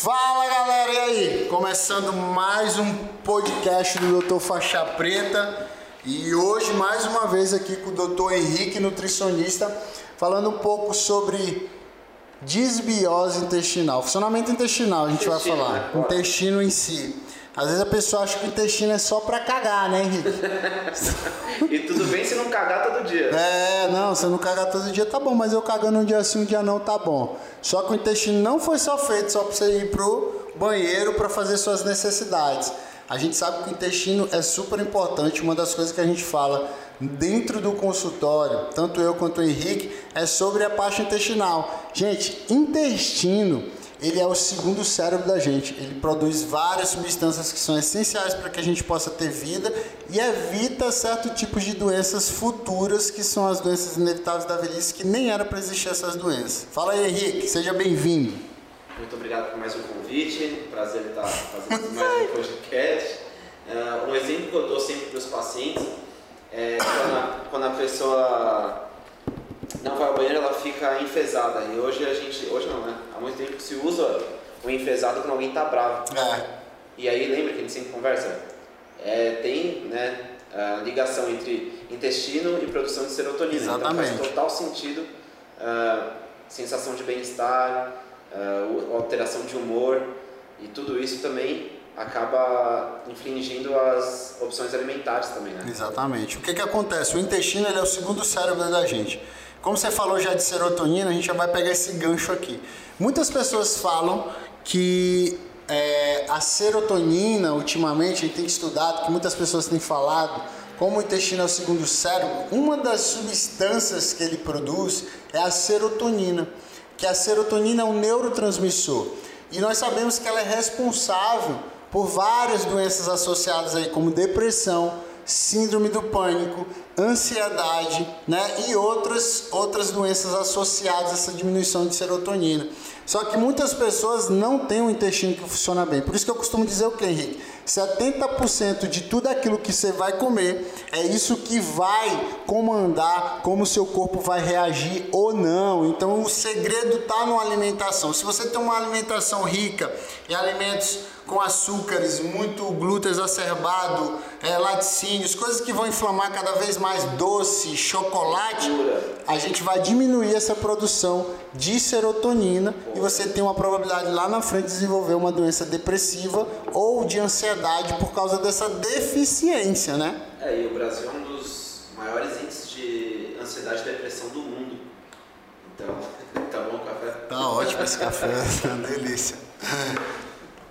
Fala galera, e aí? Começando mais um podcast do Dr. Faixa Preta e hoje mais uma vez aqui com o Dr. Henrique, nutricionista, falando um pouco sobre disbiose intestinal, funcionamento intestinal a gente Intestino, vai falar, né? intestino em si. Às vezes a pessoa acha que o intestino é só pra cagar, né, Henrique? E tudo bem se não cagar todo dia. É, não, você não cagar todo dia tá bom, mas eu cagando um dia sim, um dia não tá bom. Só que o intestino não foi só feito só pra você ir pro banheiro para fazer suas necessidades. A gente sabe que o intestino é super importante, uma das coisas que a gente fala dentro do consultório, tanto eu quanto o Henrique, é sobre a parte intestinal. Gente, intestino ele é o segundo cérebro da gente. Ele produz várias substâncias que são essenciais para que a gente possa ter vida e evita certos tipos de doenças futuras, que são as doenças inevitáveis da velhice, que nem era para existir essas doenças. Fala aí, Henrique, seja bem-vindo. Muito obrigado por mais um convite. Prazer estar fazendo mais um podcast. Ah, um exemplo que eu dou sempre para os pacientes é quando a, quando a pessoa não vai ao banheiro, ela fica enfesada. E hoje a gente, hoje não, né? Há muito tempo se usa o enfesado quando alguém está bravo. É, E aí lembra que a gente sempre conversa? É, tem né, a ligação entre intestino e produção de serotonina. Exatamente. Então faz total sentido ah, sensação de bem-estar, o- alteração de humor e tudo isso também acaba infringindo as opções alimentares também, né? exatamente. O que, que acontece? O intestino ele é o segundo cérebro da gente. Como você falou já de serotonina, a gente já vai pegar esse gancho aqui. Muitas pessoas falam que é, a serotonina, ultimamente, a gente tem estudado, que muitas pessoas têm falado, como o intestino é o segundo cérebro, uma das substâncias que ele produz é a serotonina, que a serotonina é um neurotransmissor. E nós sabemos que ela é responsável por várias doenças associadas aí, como depressão, síndrome do pânico, ansiedade, né? E outras, outras doenças associadas a essa diminuição de serotonina. Só que muitas pessoas não têm um intestino que funciona bem. Por isso que eu costumo dizer o que, Henrique? 70% de tudo aquilo que você vai comer é isso que vai comandar como o seu corpo vai reagir ou não. Então o segredo está na alimentação. Se você tem uma alimentação rica em alimentos com açúcares, muito glúten exacerbado, é, laticínios, coisas que vão inflamar cada vez mais doce, chocolate, a gente vai diminuir essa produção de serotonina e você tem uma probabilidade lá na frente de desenvolver uma doença depressiva ou de ansiedade por causa dessa deficiência, né? É, e o Brasil é um dos maiores índices de ansiedade e depressão do mundo. Então, tá bom o café? Tá ótimo esse café, uma delícia.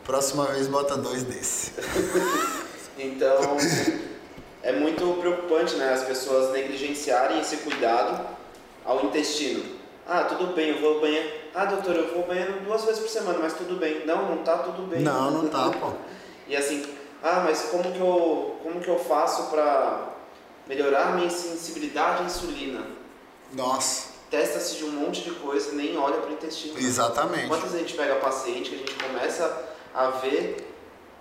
Próxima vez bota dois desse. Então, é muito preocupante, né, as pessoas negligenciarem esse cuidado ao intestino. Ah, tudo bem, eu vou ao banheiro. Ah, doutor, eu vou ao banheiro duas vezes por semana, mas tudo bem. Não, não tá tudo bem. Não, não tá, pô. E assim, ah, mas como que eu, como que eu faço para melhorar minha sensibilidade à insulina? Nossa, Testa-se de um monte de coisa, nem olha para o intestino. exatamente. Quantas vezes a gente pega paciente que a gente começa a ver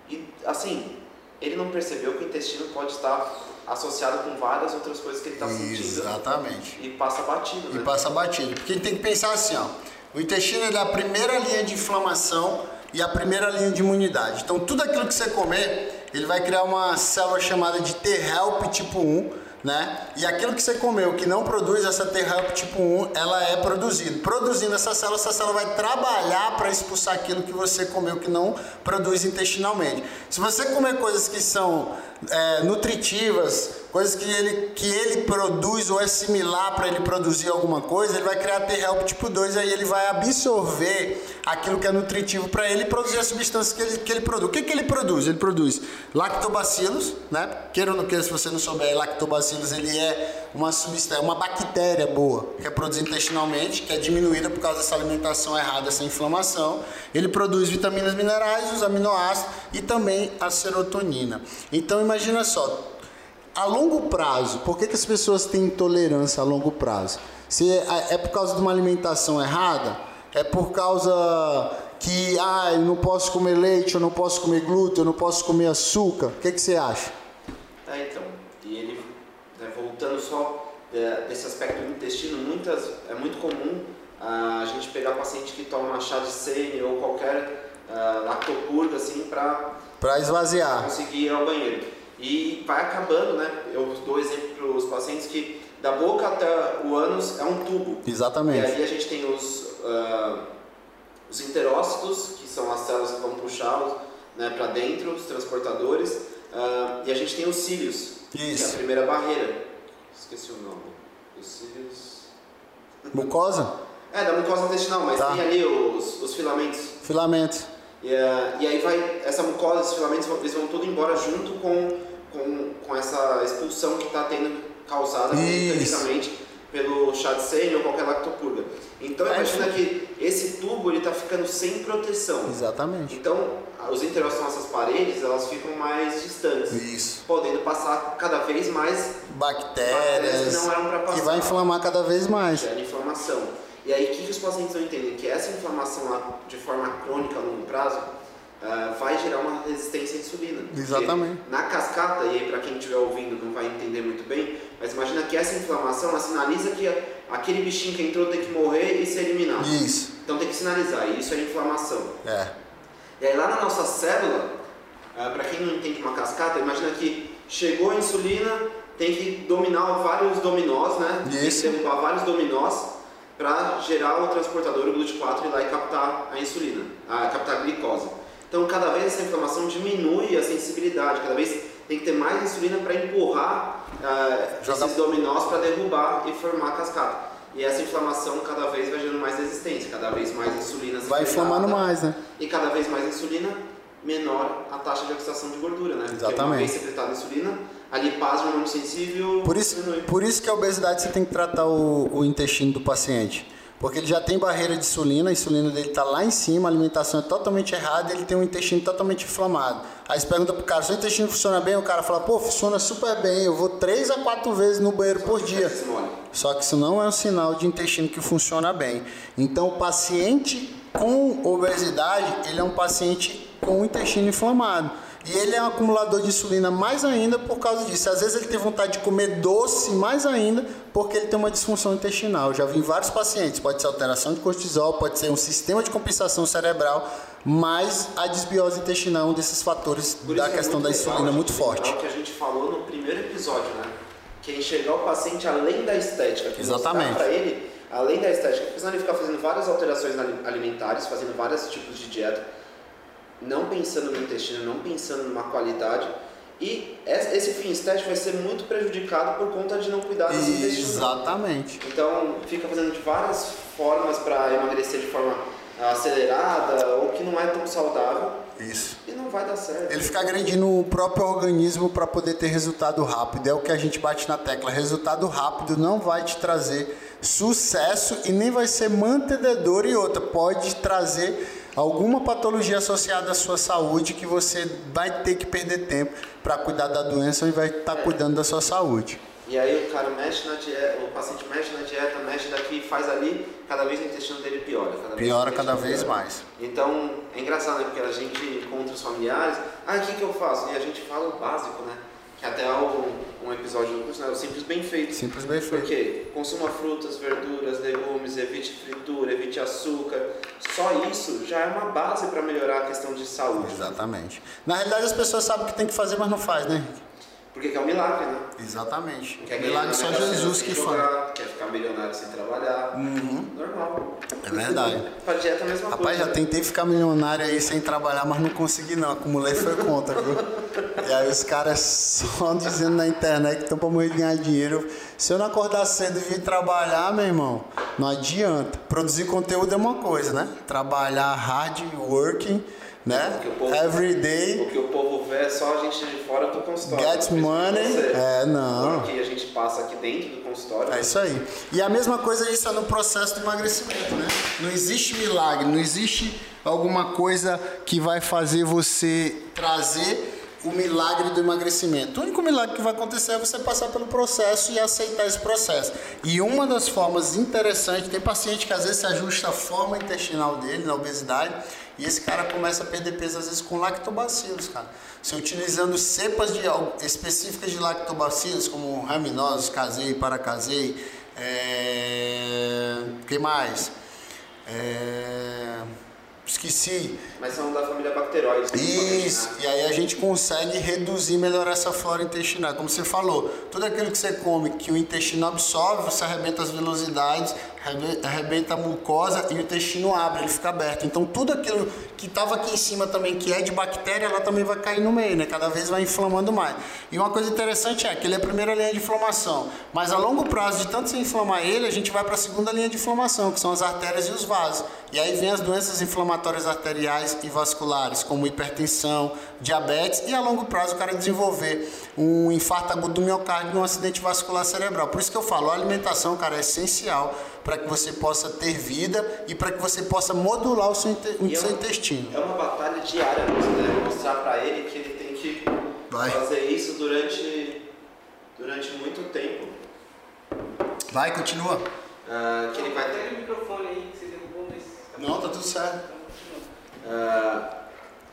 e assim, ele não percebeu que o intestino pode estar associado com várias outras coisas que ele está sentindo Exatamente. e passa batido, E né? passa batido. Porque a gente tem que pensar assim, ó. O intestino é a primeira linha de inflamação e a primeira linha de imunidade. Então tudo aquilo que você comer, ele vai criar uma célula chamada de T-help tipo 1, né? E aquilo que você comeu que não produz essa T-help tipo 1, ela é produzida. Produzindo essa célula, essa célula vai trabalhar para expulsar aquilo que você comeu que não produz intestinalmente. Se você comer coisas que são é, nutritivas, coisas que ele, que ele produz ou é similar para ele produzir alguma coisa, ele vai criar T-help tipo 2, aí ele vai absorver aquilo que é nutritivo para ele e produzir as substâncias que ele, que ele produz. O que, que ele produz? Ele produz lactobacilos, né? Queira ou não queira, se você não souber, lactobacilos ele é uma substância, uma bactéria boa, que é produzida intestinalmente, que é diminuída por causa dessa alimentação errada, essa inflamação. Ele produz vitaminas minerais, os aminoácidos e também a serotonina. Então imagina só, a longo prazo, por que, que as pessoas têm intolerância a longo prazo? Se é, é por causa de uma alimentação errada? É por causa que ah, eu não posso comer leite, eu não posso comer glúten, eu não posso comer açúcar? O que, que você acha? É, então, e ele, né, voltando só é, desse aspecto do intestino, muitas, é muito comum ah, a gente pegar paciente que toma chá de sênior ou qualquer ah, assim para Para esvaziar. conseguir ir ao banheiro. E vai acabando, né? Eu dou exemplo para os pacientes que da boca até o ânus é um tubo. E Exatamente. aí a gente tem os, ah, os enterócitos, que são as células que vão puxar né, para dentro, os transportadores, ah, e a gente tem os cílios, que é a Isso. primeira barreira. Esqueci o nome. Os cílios. Mucosa, É, da mucosa intestinal, mas Tá. tem ali os, os filamentos. filamentos. E, ah, e aí vai, essa mucosa, esses filamentos, eles vão tudo embora junto com, com, com essa expulsão que está tendo causada mecanicamente pelo chá de sênior ou qualquer lactopurga. Então É, imagina que esse tubo ele está ficando sem proteção. Exatamente. Então os enterócitos nossas paredes elas ficam mais distantes, Isso. podendo passar cada vez mais Bactérias. que não eram para passar. E vai inflamar cada vez mais. gera inflamação. E aí, o que, que os pacientes não entendem? Que essa inflamação de forma crônica a longo prazo ah, vai gerar uma resistência à insulina. Exatamente. Na cascata, e aí para quem estiver ouvindo não vai entender muito bem, mas imagina que essa inflamação ela sinaliza que aquele bichinho que entrou tem que morrer e ser eliminado. Isso. Então tem que sinalizar, e isso é inflamação. É. E aí lá na nossa célula, para quem não entende uma cascata, imagina que chegou a insulina, tem que dominar vários dominós, né? Isso. Tem que derrubar vários dominós para gerar o transportador, o GLUT4, ir lá e captar a insulina, a captar a glicose. Então cada vez essa inflamação diminui a sensibilidade, cada vez tem que ter mais insulina para empurrar Joga- esses dominós para derrubar e formar a cascata. E essa inflamação cada vez vai gerando mais resistência, cada vez mais insulina Vai inflamando mais, né? E cada vez mais insulina, menor a taxa de oxidação de gordura, né? Porque uma Exatamente. vez secretada insulina, a lipase hormônio sensível Por isso, diminui. por isso que a obesidade você tem que tratar o, o intestino do paciente. Porque ele já tem barreira de insulina, a insulina dele está lá em cima, a alimentação é totalmente errada, ele tem um intestino totalmente inflamado. Aí você pergunta pro cara, seu intestino funciona bem? O cara fala, pô, funciona super bem, eu vou três a quatro vezes no banheiro por dia. Mole. Só que isso não é um sinal de intestino que funciona bem. Então, o paciente com obesidade, ele é um paciente com o intestino inflamado. E ele é um acumulador de insulina mais ainda por causa disso. Às vezes ele tem vontade de comer doce mais ainda porque ele tem uma disfunção intestinal. Eu já vi em vários pacientes, pode ser alteração de cortisol, pode ser um sistema de compensação cerebral, mas a desbiose intestinal é um desses fatores Por da é questão da muito legal insulina muito gente forte. lembrar o que a gente falou no primeiro episódio, né? Que é enxergar o paciente além da estética. Que Exatamente. para ele, além da estética, porque senão ele fica fazendo várias alterações ali- alimentares, fazendo vários tipos de dieta, não pensando no intestino, não pensando numa qualidade. E es- esse fim estético vai ser muito prejudicado por conta de não cuidar desse intestino. Exatamente. Então, fica fazendo de várias formas para emagrecer de forma acelerada ou que não é tão saudável Isso. e não vai dar certo. Ele fica agredindo o próprio organismo para poder ter resultado rápido. É o que a gente bate na tecla. Resultado rápido não vai te trazer sucesso e nem vai ser mantenedor e outra. Pode trazer alguma patologia associada à sua saúde que você vai ter que perder tempo para cuidar da doença e vai estar cuidando da sua saúde. E aí o cara mexe na dieta, o paciente mexe na dieta, mexe daqui, faz ali, cada vez o intestino dele piora. Cada Piora cada vez piora. mais. Então, é engraçado, né? Porque a gente encontra os familiares, ah, o que, que eu faço? E a gente fala o básico, né? Que até há um, um episódio do curso, né? O simples bem feito. Simples bem feito. quê? Consuma frutas, verduras, legumes, evite fritura, evite açúcar. Só isso já é uma base para melhorar a questão de saúde. Exatamente. Na realidade as pessoas sabem o que tem que fazer, mas não faz, né? Porque que é um milagre, né? Exatamente. Quer ganhar Milagre só Jesus que faz. Quer ficar milionário sem trabalhar. Normal. É verdade. Pra dieta é a mesma Rapaz, coisa. já tentei ficar milionário aí sem trabalhar, mas não consegui não. Acumulei foi conta, viu? E aí os caras só dizendo na internet que estão pra morrer de ganhar dinheiro. Se eu não acordar cedo e vir trabalhar, meu irmão, não adianta. Produzir conteúdo é uma coisa, né? Trabalhar hard working, né? Porque o povo- Every day. O que o povo vê é só a gente de fora do consultório. Get money. É, não. O que a gente passa aqui dentro do consultório. É isso aí. E a mesma coisa isso é no processo de emagrecimento, né? Não existe milagre, não existe alguma coisa que vai fazer você trazer o milagre do emagrecimento. O único milagre que vai acontecer é você passar pelo processo e aceitar esse processo. E uma das formas interessantes, tem paciente que às vezes se ajusta a forma intestinal dele na obesidade e esse cara começa a perder peso às vezes com lactobacilos, cara. Você utilizando cepas de, específicas de lactobacilos, como raminosos, casei, paracasei, é... que mais? É... esqueci. Mas são da família bacteróide. Isso, e aí a gente consegue reduzir, melhorar essa flora intestinal. Como você falou, tudo aquilo que você come que o intestino absorve, você arrebenta as velocidades, arrebenta a mucosa e o intestino abre, ele fica aberto. Então tudo aquilo que estava aqui em cima também, que é de bactéria, ela também vai cair no meio, né? Cada vez vai inflamando mais. E uma coisa interessante é que ele é a primeira linha de inflamação, mas a longo prazo, de tanto se inflamar ele, a gente vai para a segunda linha de inflamação, que são as artérias e os vasos. E aí vem as doenças inflamatórias arteriais e vasculares, como hipertensão, diabetes e a longo prazo o cara desenvolver um infarto agudo do miocárdio e um acidente vascular cerebral. Por isso que eu falo, a alimentação, cara, é essencial para que você possa ter vida e para que você possa modular o seu, o seu é intestino. É uma batalha diária né? Mostrar para ele que ele tem que Vai. fazer isso durante, durante muito tempo. Vai, continua. Uh, que ele vai ter... o microfone aí que você derrubou, mas... Tá Não, tá tudo certo. Uh,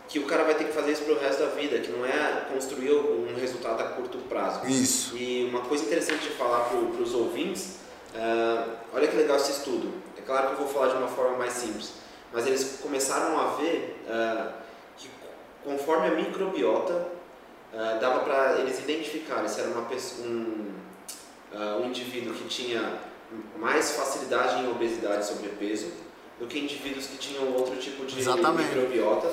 que o cara vai ter que fazer isso pro resto da vida, que não é construir um resultado a curto prazo. Isso. E uma coisa interessante de falar para os ouvintes Uh, olha que legal esse estudo. É claro que eu vou falar de uma forma mais simples, mas eles começaram a ver uh, que conforme a microbiota uh, dava para eles identificarem se era uma pessoa, um, um indivíduo que tinha mais facilidade em obesidade e sobrepeso do que indivíduos que tinham outro tipo de Exatamente. microbiota.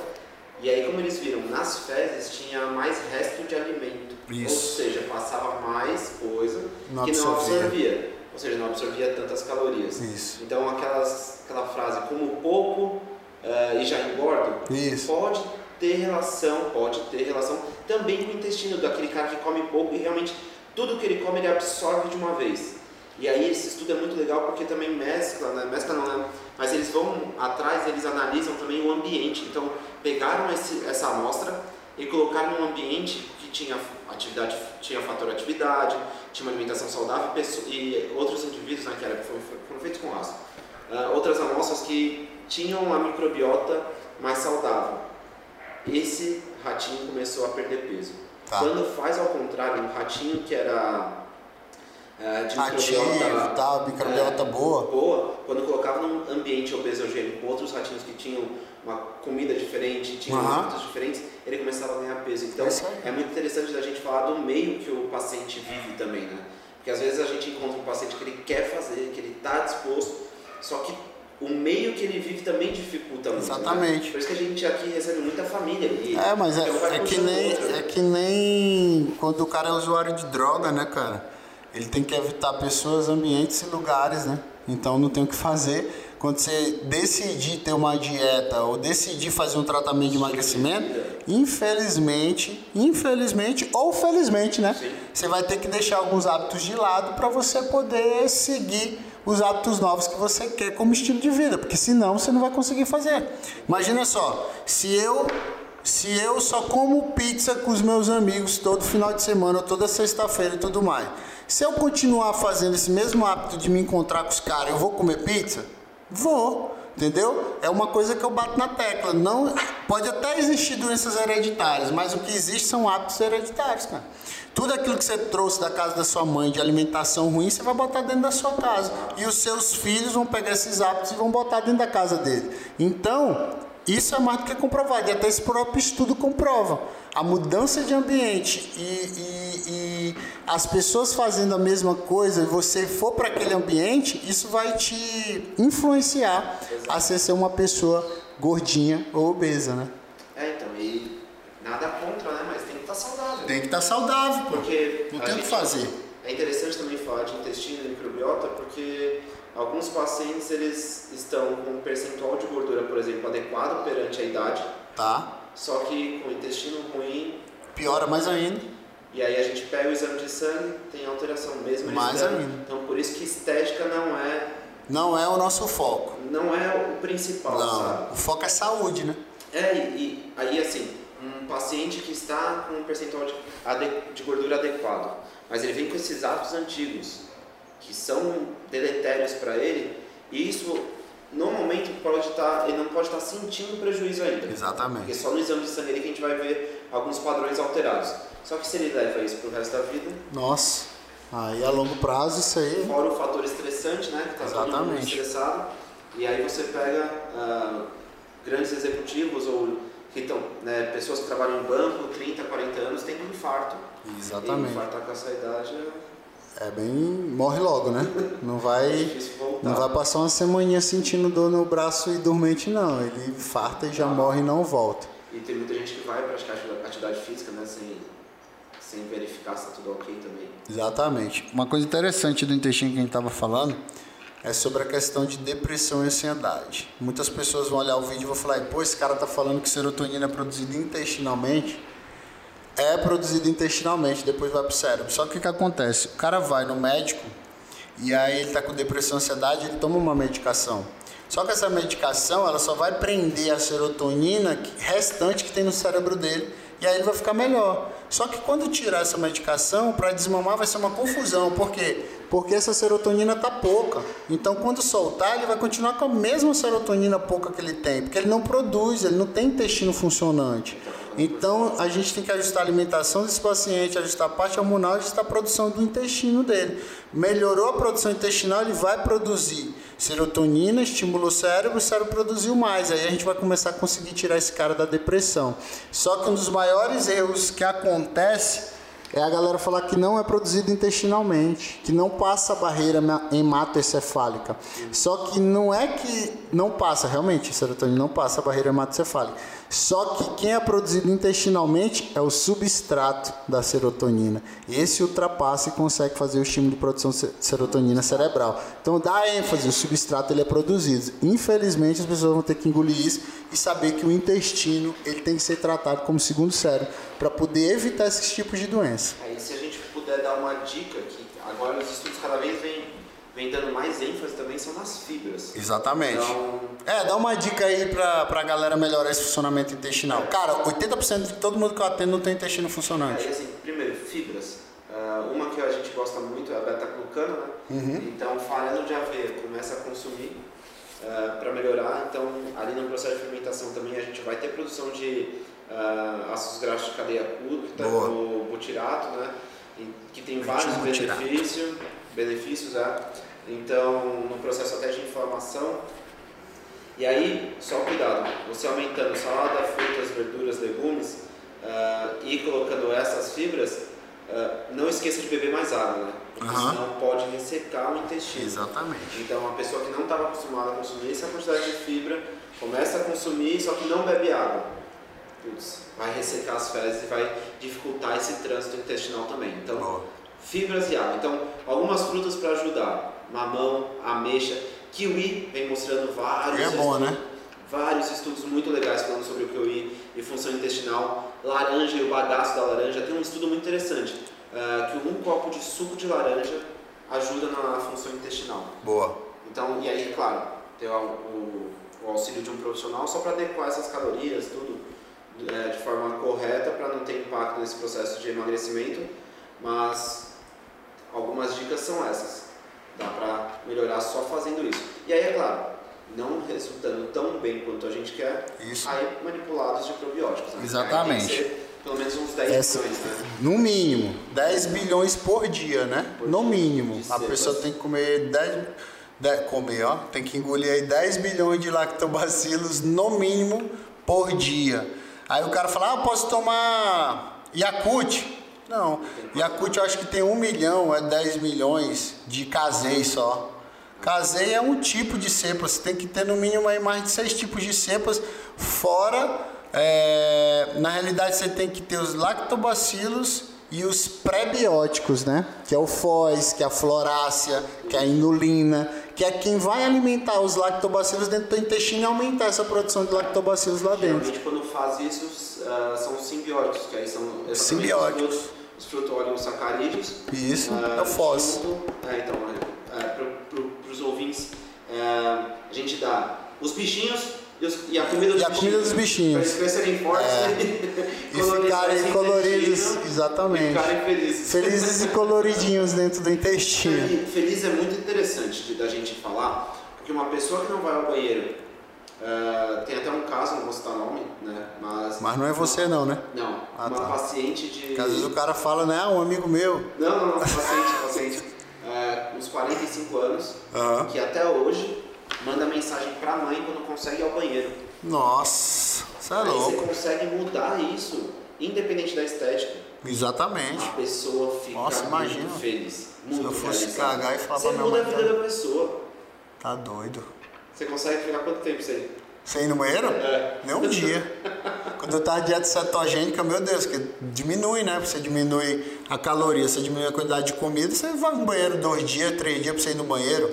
E aí, como eles viram, nas fezes tinha mais resto de alimento. Isso. Ou seja, passava mais coisa não que não absorvia ou seja, não absorvia tantas calorias. Isso. Então aquelas, aquela frase como pouco uh, e já engordo Isso. pode ter relação, pode ter relação também com o intestino daquele cara que come pouco e realmente tudo que ele come ele absorve de uma vez. E aí esse estudo é muito legal porque também mescla, né? mescla não, né? mas eles vão atrás, eles analisam também o ambiente. Então pegaram esse, essa amostra e colocaram num ambiente tinha atividade, tinha fator atividade, tinha uma alimentação saudável e outros indivíduos né, que era, foram, foram feitos com ácido. Uh, outras amostras que tinham a microbiota mais saudável. Esse ratinho começou a perder peso. Tá. Quando faz ao contrário, um ratinho que era uh, de Ativo, microbiota, tá, microbiota uh, boa. boa, quando colocava num ambiente obesogênico com outros ratinhos que tinham uma comida diferente, tinha uhum. hábitos diferentes, ele começava a ganhar peso. Então é muito interessante da gente falar do meio que o paciente vive também, né? Porque às vezes a gente encontra um paciente que ele quer fazer, que ele está disposto, só que o meio que ele vive também dificulta muito. Né? Exatamente. Né? Por isso que a gente aqui recebe muita família. E é, mas é, é que nem, outra, né? é que nem quando o cara é usuário de droga, né, cara? Ele tem que evitar pessoas, ambientes e lugares, né? Então não tem o que fazer quando você decidir ter uma dieta ou decidir fazer um tratamento de emagrecimento, infelizmente, infelizmente ou felizmente, né? Sim. Você vai ter que deixar alguns hábitos de lado para você poder seguir os hábitos novos que você quer como estilo de vida, porque senão você não vai conseguir fazer. Imagina só, se eu se eu só como pizza com os meus amigos todo final de semana, toda sexta-feira e tudo mais, se eu continuar fazendo esse mesmo hábito de me encontrar com os caras, eu vou comer pizza? Vou, entendeu? É uma coisa que eu bato na tecla. Não pode até existir doenças hereditárias, mas o que existe são hábitos hereditários, cara. Tudo aquilo que você trouxe da casa da sua mãe de alimentação ruim, você vai botar dentro da sua casa. E os seus filhos vão pegar esses hábitos e vão botar dentro da casa dele. Então, isso é mais do que comprovado. E até esse próprio estudo comprova. A mudança de ambiente e, e, e as pessoas fazendo a mesma coisa e você for para aquele ambiente, isso vai te influenciar Exato. a ser, uma pessoa gordinha ou obesa, né? É, então, e nada contra, né? Mas tem que estar tá saudável. Tem que estar tá saudável, pô. Porque não tem o que fazer. É interessante também falar de intestino e microbiota, porque alguns pacientes eles estão com um percentual de gordura, por exemplo, adequado perante a idade. Tá. Só que com o intestino ruim. Piora mais ainda. E aí a gente pega o exame de sangue, tem alteração mesmo. Mais ainda. Então por isso que estética não é. Não é o nosso foco. Não é o principal, não. sabe? O foco é saúde, né? É, e, e aí assim, um paciente que está com um percentual de, de gordura adequado, mas ele vem com esses hábitos antigos, que são deletérios para ele, e isso no momento pode estar, ele não pode estar sentindo prejuízo ainda. Exatamente. Porque só no exame de sangue que a gente vai ver alguns padrões alterados. Só que se ele leva isso para o resto da vida. Nossa, aí a longo prazo isso aí. Fora o fator estressante, né? Que está todo mundo estressado. E aí você pega uh, grandes executivos ou que estão, né, pessoas que trabalham em banco, 30, 40 anos, têm um infarto. Exatamente. E infartar com essa idade é É bem. morre logo, né? Não vai. Não vai passar uma semaninha sentindo dor no braço e dormente, não. Ele infarta e já morre e não volta. E tem muita gente que vai praticar atividade- atividade física, né, sem, sem verificar se está tudo ok também. Exatamente. Uma coisa interessante do intestino que a gente estava falando é sobre a questão de depressão e ansiedade. Muitas pessoas vão olhar o vídeo e vão falar, pô, esse cara tá falando que serotonina é produzida intestinalmente. É produzida intestinalmente, depois vai pro cérebro. Só que o que acontece? O cara vai no médico e aí ele tá com depressão ansiedade, ele toma uma medicação. Só que essa medicação, ela só vai prender a serotonina restante que tem no cérebro dele e aí ele vai ficar melhor. Só que quando tirar essa medicação, para desmamar vai ser uma confusão. Por quê? Porque essa serotonina tá pouca. Então quando soltar, ele vai continuar com a mesma serotonina pouca que ele tem, porque ele não produz, ele não tem intestino funcionante. Então a gente tem que ajustar a alimentação desse paciente, ajustar a parte hormonal, ajustar a produção do intestino dele. Melhorou a produção intestinal, ele vai produzir serotonina, estimulou o cérebro, o cérebro produziu mais. Aí a gente vai começar a conseguir tirar esse cara da depressão. Só que um dos maiores erros que acontece é a galera falar que não é produzido intestinalmente, que não passa a barreira ma- hematoencefálica. Só que não é que não passa, realmente, a serotonina não passa a barreira hematoencefálica. Só que quem é produzido intestinalmente é o substrato da serotonina. Esse ultrapassa e consegue fazer o estímulo de produção de serotonina cerebral. Então dá ênfase, o substrato ele é produzido. Infelizmente as pessoas vão ter que engolir isso e saber que o intestino ele tem que ser tratado como segundo cérebro para poder evitar esses tipos de doença. Aí se a gente puder dar uma dica que agora os estudos cada vez vêm vem dando mais ênfase também são nas fibras. Exatamente. Então, É, dá uma dica aí pra, pra galera melhorar esse funcionamento intestinal. Cara, 80% de todo mundo que eu atendo não tem intestino funcionante. aí assim, primeiro, fibras. Ah, uma que a gente gosta muito é a beta-glucano, né? Uhum. Então, farelo de aveia, começa a consumir para melhorar. Então, ali no processo de fermentação também a gente vai ter produção de ah, ácidos graxos de cadeia curta, Boa. o butirato, né? Que tem vários benefícios, benefícios, é. Então, no processo até de inflamação. E aí, só cuidado, você aumentando salada, frutas, verduras, legumes ah, e colocando essas fibras, ah, não esqueça de beber mais água, né? Porque Aham. senão pode ressecar o intestino. Exatamente. Então, a pessoa que não estava acostumada a consumir essa quantidade de fibra, começa a consumir, só que não bebe água. Putz, vai ressecar as fezes e vai dificultar esse trânsito intestinal também. Então, fibras e água. Então, algumas frutas para ajudar: mamão, ameixa, kiwi, vem mostrando vários. É bom, estudos, né? Vários estudos muito legais falando sobre o kiwi e função intestinal. Laranja e o bagaço da laranja. Tem um estudo muito interessante ah, que um copo de suco de laranja ajuda na função intestinal. Boa. Então, e aí, claro, ter o, o- o auxílio de um profissional só para adequar essas calorias, tudo é, de forma correta para não ter impacto nesse processo de emagrecimento, mas algumas dicas são essas. Dá para melhorar só fazendo isso. E aí, é claro, não resultando tão bem quanto a gente quer, Isso. aí manipulados de probióticos. Né? Exatamente. Ser pelo menos uns 10 Essa- milhões, né? No mínimo, 10 bilhões por dia, né? Por No dia. mínimo. De A pessoa tem que comer 10, 10 comer, ó, tem que engolir aí 10 bilhões de lactobacilos no mínimo por dia. Aí o cara fala: "Ah, posso tomar Yakult?" Não. Yakult eu acho que tem 1 milhão, é 10 milhões de casei só. Casei é um tipo de cepa, você tem que ter no mínimo aí mais de seis tipos de cepas, fora, é, na realidade você tem que ter os lactobacilos e os prebióticos, né? Que é o foz, que é a florácea, que é a inulina, que é quem vai alimentar os lactobacilos dentro do intestino e aumentar essa produção de lactobacilos lá dentro. Geralmente quando faz isso ah, são simbióticos, que aí são Simbióticos. Os frutos, os frutooligosacarídeos. Isso, ah, é o junto- é, então, é, para pro, os ouvintes, é, a gente dá os bichinhos e, os- e a comida dos E a bichinhos. comida dos bichinhos. Para eles crescerem fortes É. e, E ficarem coloridos, exatamente. E ficarem felizes. Felizes e coloridinhos dentro do intestino. Feliz, feliz é muito interessante de, da gente falar, porque uma pessoa que não vai ao banheiro, ah, tem até um caso, não vou citar nome, né? Mas, Mas não é você não, né? Não, Ah, uma tá. paciente de. Porque às vezes o cara fala, né? Ah, um amigo meu. Não, não, não, paciente, paciente. É, uns 45 anos, Aham. que até hoje manda mensagem pra mãe quando consegue ir ao banheiro. Nossa, você é Aí você consegue mudar isso, independente da estética. Exatamente. A pessoa fica Nossa, imagina. muito feliz. Se Muito eu fosse realizada. cagar e falar Você pra minha muda a mãe, vida da pessoa. Tá doido. Você consegue ficar quanto tempo sem? Você ir no banheiro? É. Nem um dia. Quando eu tava dieta cetogênica, meu Deus, que diminui, né? Você diminui a caloria, você diminui a quantidade de comida, você vai no banheiro dois dias, três dias pra você ir no banheiro.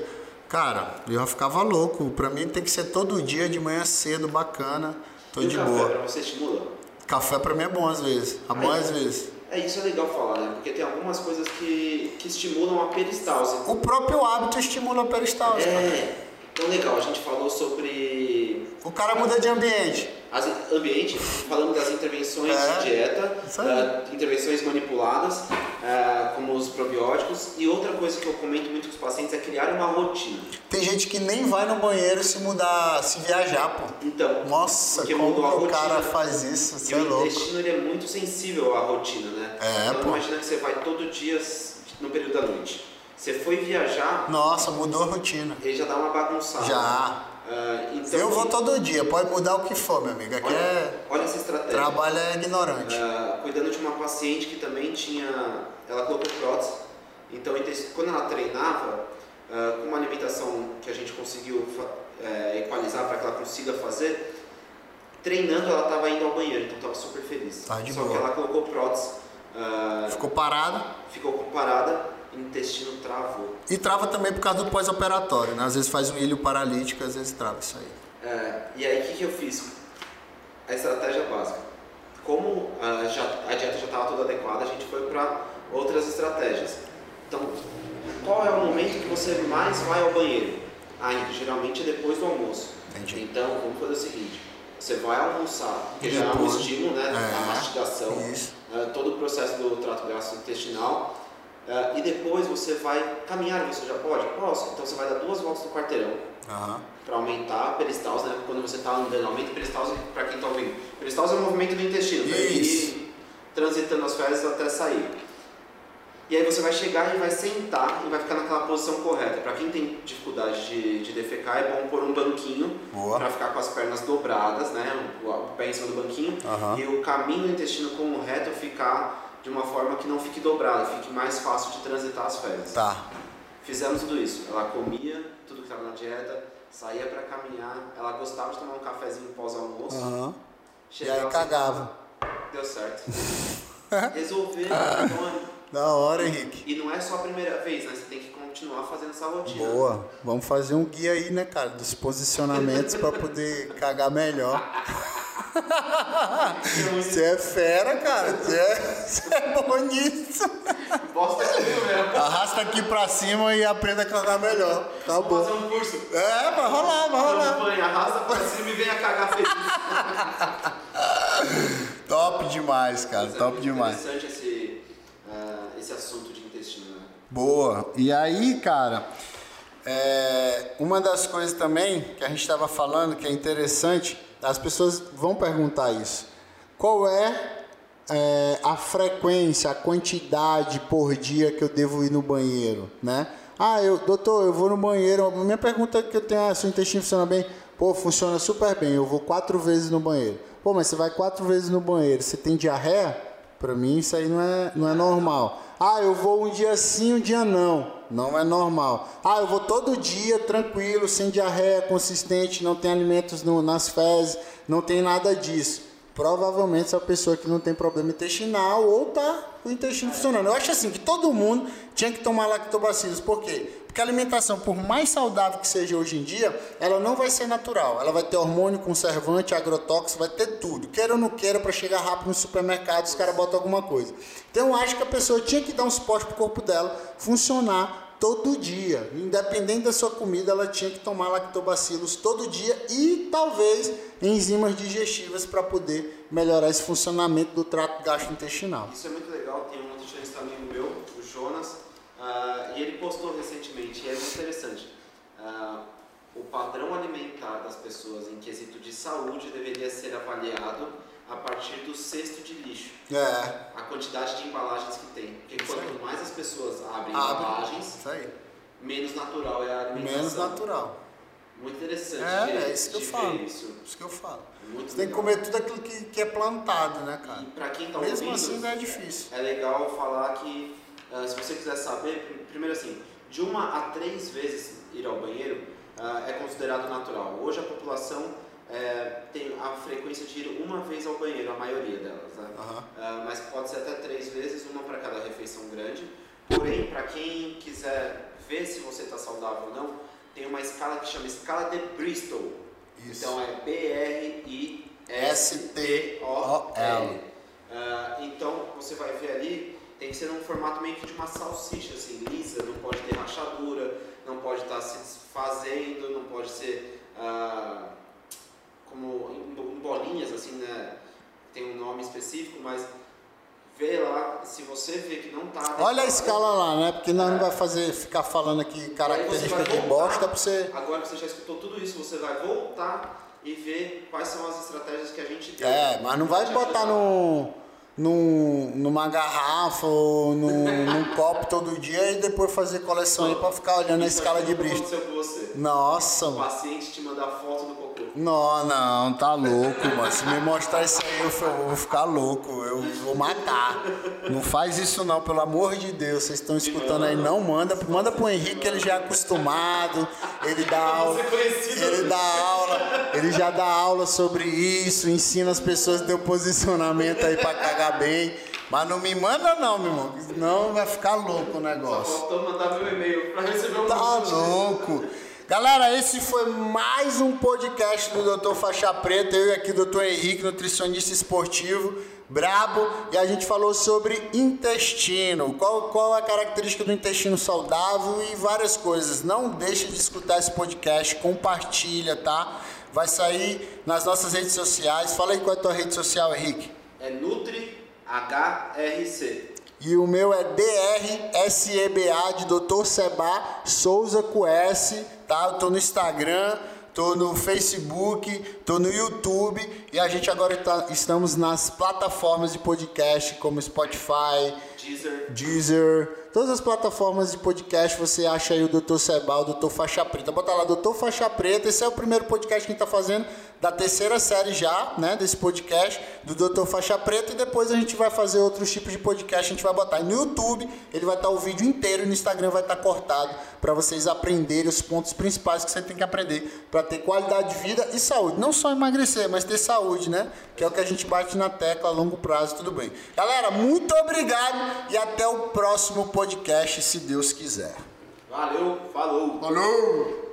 Cara, eu já ficava louco. Pra mim tem que ser todo dia, de manhã cedo, bacana. Tô e de café boa. pra você estimula? Café pra mim é bom às vezes. É bom às vezes. É, isso é legal falar, né? Porque tem algumas coisas que, que estimulam a peristalse. O próprio hábito estimula a peristalse. cara. Então legal, a gente falou sobre O cara muda de ambiente. as, ambiente, falando das intervenções É, de dieta, ah, intervenções manipuladas, ah, como os probióticos. E outra coisa que eu comento muito com os pacientes é criar uma rotina. Tem gente que nem vai no banheiro se mudar, se viajar, pô. Então, Nossa, como o cara faz isso? Você é o louco. intestino ele é muito sensível à rotina, né? É, então pô. imagina que você vai todo dia no período da noite. Você foi viajar, Nossa, mudou a rotina. ele já dá uma bagunçada. Já. Ah, então, Eu vou todo dia, pode mudar o que for, meu amigo. Aqui olha, é. olha essa estratégia. Trabalho é ignorante. Ah, cuidando de uma paciente que também tinha. Ela colocou prótese. Então, quando ela treinava, ah, com uma alimentação que a gente conseguiu eh, equalizar para que ela consiga fazer, treinando ela estava indo ao banheiro, então estava super feliz. Tá de Só boa. que ela colocou prótese, Ficou parado. ficou parada, o intestino travou. E trava também por causa do pós-operatório, né? Às vezes faz um ilho paralítico, às vezes trava isso aí. É, e aí o que, que eu fiz? A estratégia básica. Como ah, já, a dieta já estava toda adequada, a gente foi para outras estratégias. Então, qual é o momento que você mais vai ao banheiro? Ainda, geralmente é depois do almoço. Entendi. Então, vamos fazer o seguinte: você vai almoçar, porque já é um estímulo, né? É, a mastigação, ah, todo o processo do trato gastrointestinal. Ah, e depois você vai caminhar, você já pode? Posso. Então você vai dar duas voltas no quarteirão Aham. para aumentar a peristalse, né? Quando você está andando, aumenta a peristalse para quem está ouvindo. Peristalse é o movimento do intestino, para Isso. ir transitando as fezes até sair. E aí você vai chegar e vai sentar e vai ficar naquela posição correta. Para quem tem dificuldade de, de defecar, é bom pôr um banquinho para ficar com as pernas dobradas, né? O, o pé em cima do banquinho Aham. e o caminho do intestino como reto ficar de uma forma que não fique dobrado, fique mais fácil de transitar as fezes. Tá. Fizemos tudo isso. Ela comia tudo que estava na dieta, saía para caminhar. Ela gostava de tomar um cafezinho pós-almoço. Aham. E aí cagava. Deu certo. Resolver. Da hora, Henrique. e não é só a primeira vez, né? Você tem que continuar fazendo essa rotina. Boa. Vamos fazer um guia aí, né, cara? Dos posicionamentos pra poder cagar melhor. Você é fera, cara. Você é, você é bom nisso. É comigo mesmo. Arrasta aqui pra cima e aprenda a cagar melhor. Vou Acabou. fazer um curso. É, vai rolar, vai rolar. Campanha, arrasta pra cima e venha cagar feliz. Top demais, cara. Mas é Top demais. interessante esse, ah, esse assunto de intestino, né? Boa. E aí, cara, é, uma das coisas também que a gente estava falando que é interessante, as pessoas vão perguntar isso. Qual é, é, a frequência, a quantidade por dia que eu devo ir no banheiro, né? Ah, eu, doutor, eu vou no banheiro. Minha pergunta é que eu tenho, ah, seu intestino funciona bem? Pô, funciona super bem. Eu vou quatro vezes no banheiro. Pô, mas você vai quatro vezes no banheiro, você tem diarreia? Pra mim isso aí não é, não é normal. Ah, eu vou um dia sim, um dia não. Não é normal. Ah, eu vou todo dia tranquilo, sem diarreia, consistente, não tem alimentos no- nas fezes, não tem nada disso. Provavelmente essa pessoa que não tem problema intestinal ou tá com o intestino funcionando. Eu acho assim que todo mundo tinha que tomar lactobacilos. Por quê? Porque a alimentação, por mais saudável que seja hoje em dia, ela não vai ser natural. Ela vai ter hormônio, conservante, agrotóxico, vai ter tudo. Queira ou não queira, para chegar rápido no supermercado, os caras botam alguma coisa. Então eu acho que a pessoa tinha que dar um suporte pro corpo dela funcionar todo dia. Independente da sua comida, ela tinha que tomar lactobacilos todo dia e talvez enzimas digestivas para poder melhorar esse funcionamento do trato gastrointestinal. Isso é muito legal, tem um nutricionista amigo meu, o Jonas, ah, e ele postou recentemente, e é muito interessante. Ah, o padrão alimentar das pessoas em quesito de saúde deveria ser avaliado a partir do cesto de lixo. É, A quantidade de embalagens que tem. Porque quanto mais as pessoas abrem abre. embalagens, menos natural é a alimentação. Menos natural. muito interessante. É, de, é isso que eu falo. Isso. Isso que eu falo. Muito Você tem que legal. comer tudo aquilo que, que é plantado, né, cara? E pra quem tá Mesmo ouvindo, assim ainda é difícil. é legal falar que, ah, se você quiser saber, pr- primeiro assim, de uma a três vezes ir ao banheiro ah, é considerado natural. Hoje a população eh, tem a frequência de ir uma vez ao banheiro, a maioria delas, né? Aham. Ah, mas pode ser até três vezes, uma para cada refeição grande. Porém, para quem quiser ver se você está saudável ou não, tem uma escala que chama escala de Bristol. Isso. Então é B-R-I-S-T-O-L. Ah, então você vai ver ali, tem que ser num formato meio que de uma salsicha, assim, lisa, não pode ter rachadura, não pode estar se desfazendo, não pode ser ah, como em bo- em bolinhas, assim, né? Tem um nome específico, mas vê lá, se você vê que não tá. Olha a escala lá, né? Porque nós não vai fazer, ficar falando aqui característica de bosta pra você. Agora que você já escutou tudo isso, você vai voltar e ver quais são as estratégias que a gente deu. É, mas não vai botar no, no, numa garrafa ou num, num copo todo dia e depois fazer coleção aí pra ficar olhando a escala de você. Nossa, O mano. paciente te mandar foto do cocô. Não, não, tá louco, mano. Se me mostrar isso aí, eu vou ficar louco. Eu vou matar. Não faz isso não, pelo amor de Deus. Vocês estão escutando aí, não manda. Manda pro Henrique, ele já é acostumado. Ele dá aula. Ele dá aula. Ele já dá aula sobre isso, ensina as pessoas a ter o posicionamento aí pra cagar bem. Mas não me manda não, meu irmão. Senão vai ficar louco o Só negócio. faltou mandar meu e-mail pra receber um Tá convite. louco. Galera, esse foi mais um podcast do Dr. Faixa Preta. Eu e aqui, Dr. Henrique, nutricionista esportivo, brabo. E a gente falou sobre intestino. Qual, qual a característica do intestino saudável e várias coisas. Não deixe de escutar esse podcast, compartilha, tá? Vai sair nas nossas redes sociais. Fala aí qual é a tua rede social, Henrique. É Nutri HRC. E o meu é DRSEBA de Dr. Seba Souza com S, tá? Eu tô no Instagram, tô no Facebook, tô no YouTube e a gente agora tá- estamos nas plataformas de podcast como Spotify, Deezer. Deezer, todas as plataformas de podcast você acha aí o Dr. Sebal, o Dr. Faixa Preta. Bota lá, Dr. Faixa Preta. Esse é o primeiro podcast que a gente tá fazendo da terceira série já, né, desse podcast do Dr. Faixa Preta e depois a gente vai fazer outros tipos de podcast, a gente vai botar no YouTube, ele vai estar o vídeo inteiro e no Instagram vai estar cortado para vocês aprenderem os pontos principais que você tem que aprender para ter qualidade de vida e saúde. Não só emagrecer, mas ter saúde, né? Que é o que a gente bate na tecla a longo prazo, tudo bem. Galera, muito obrigado e até o próximo podcast, se Deus quiser. Valeu, falou. Falou!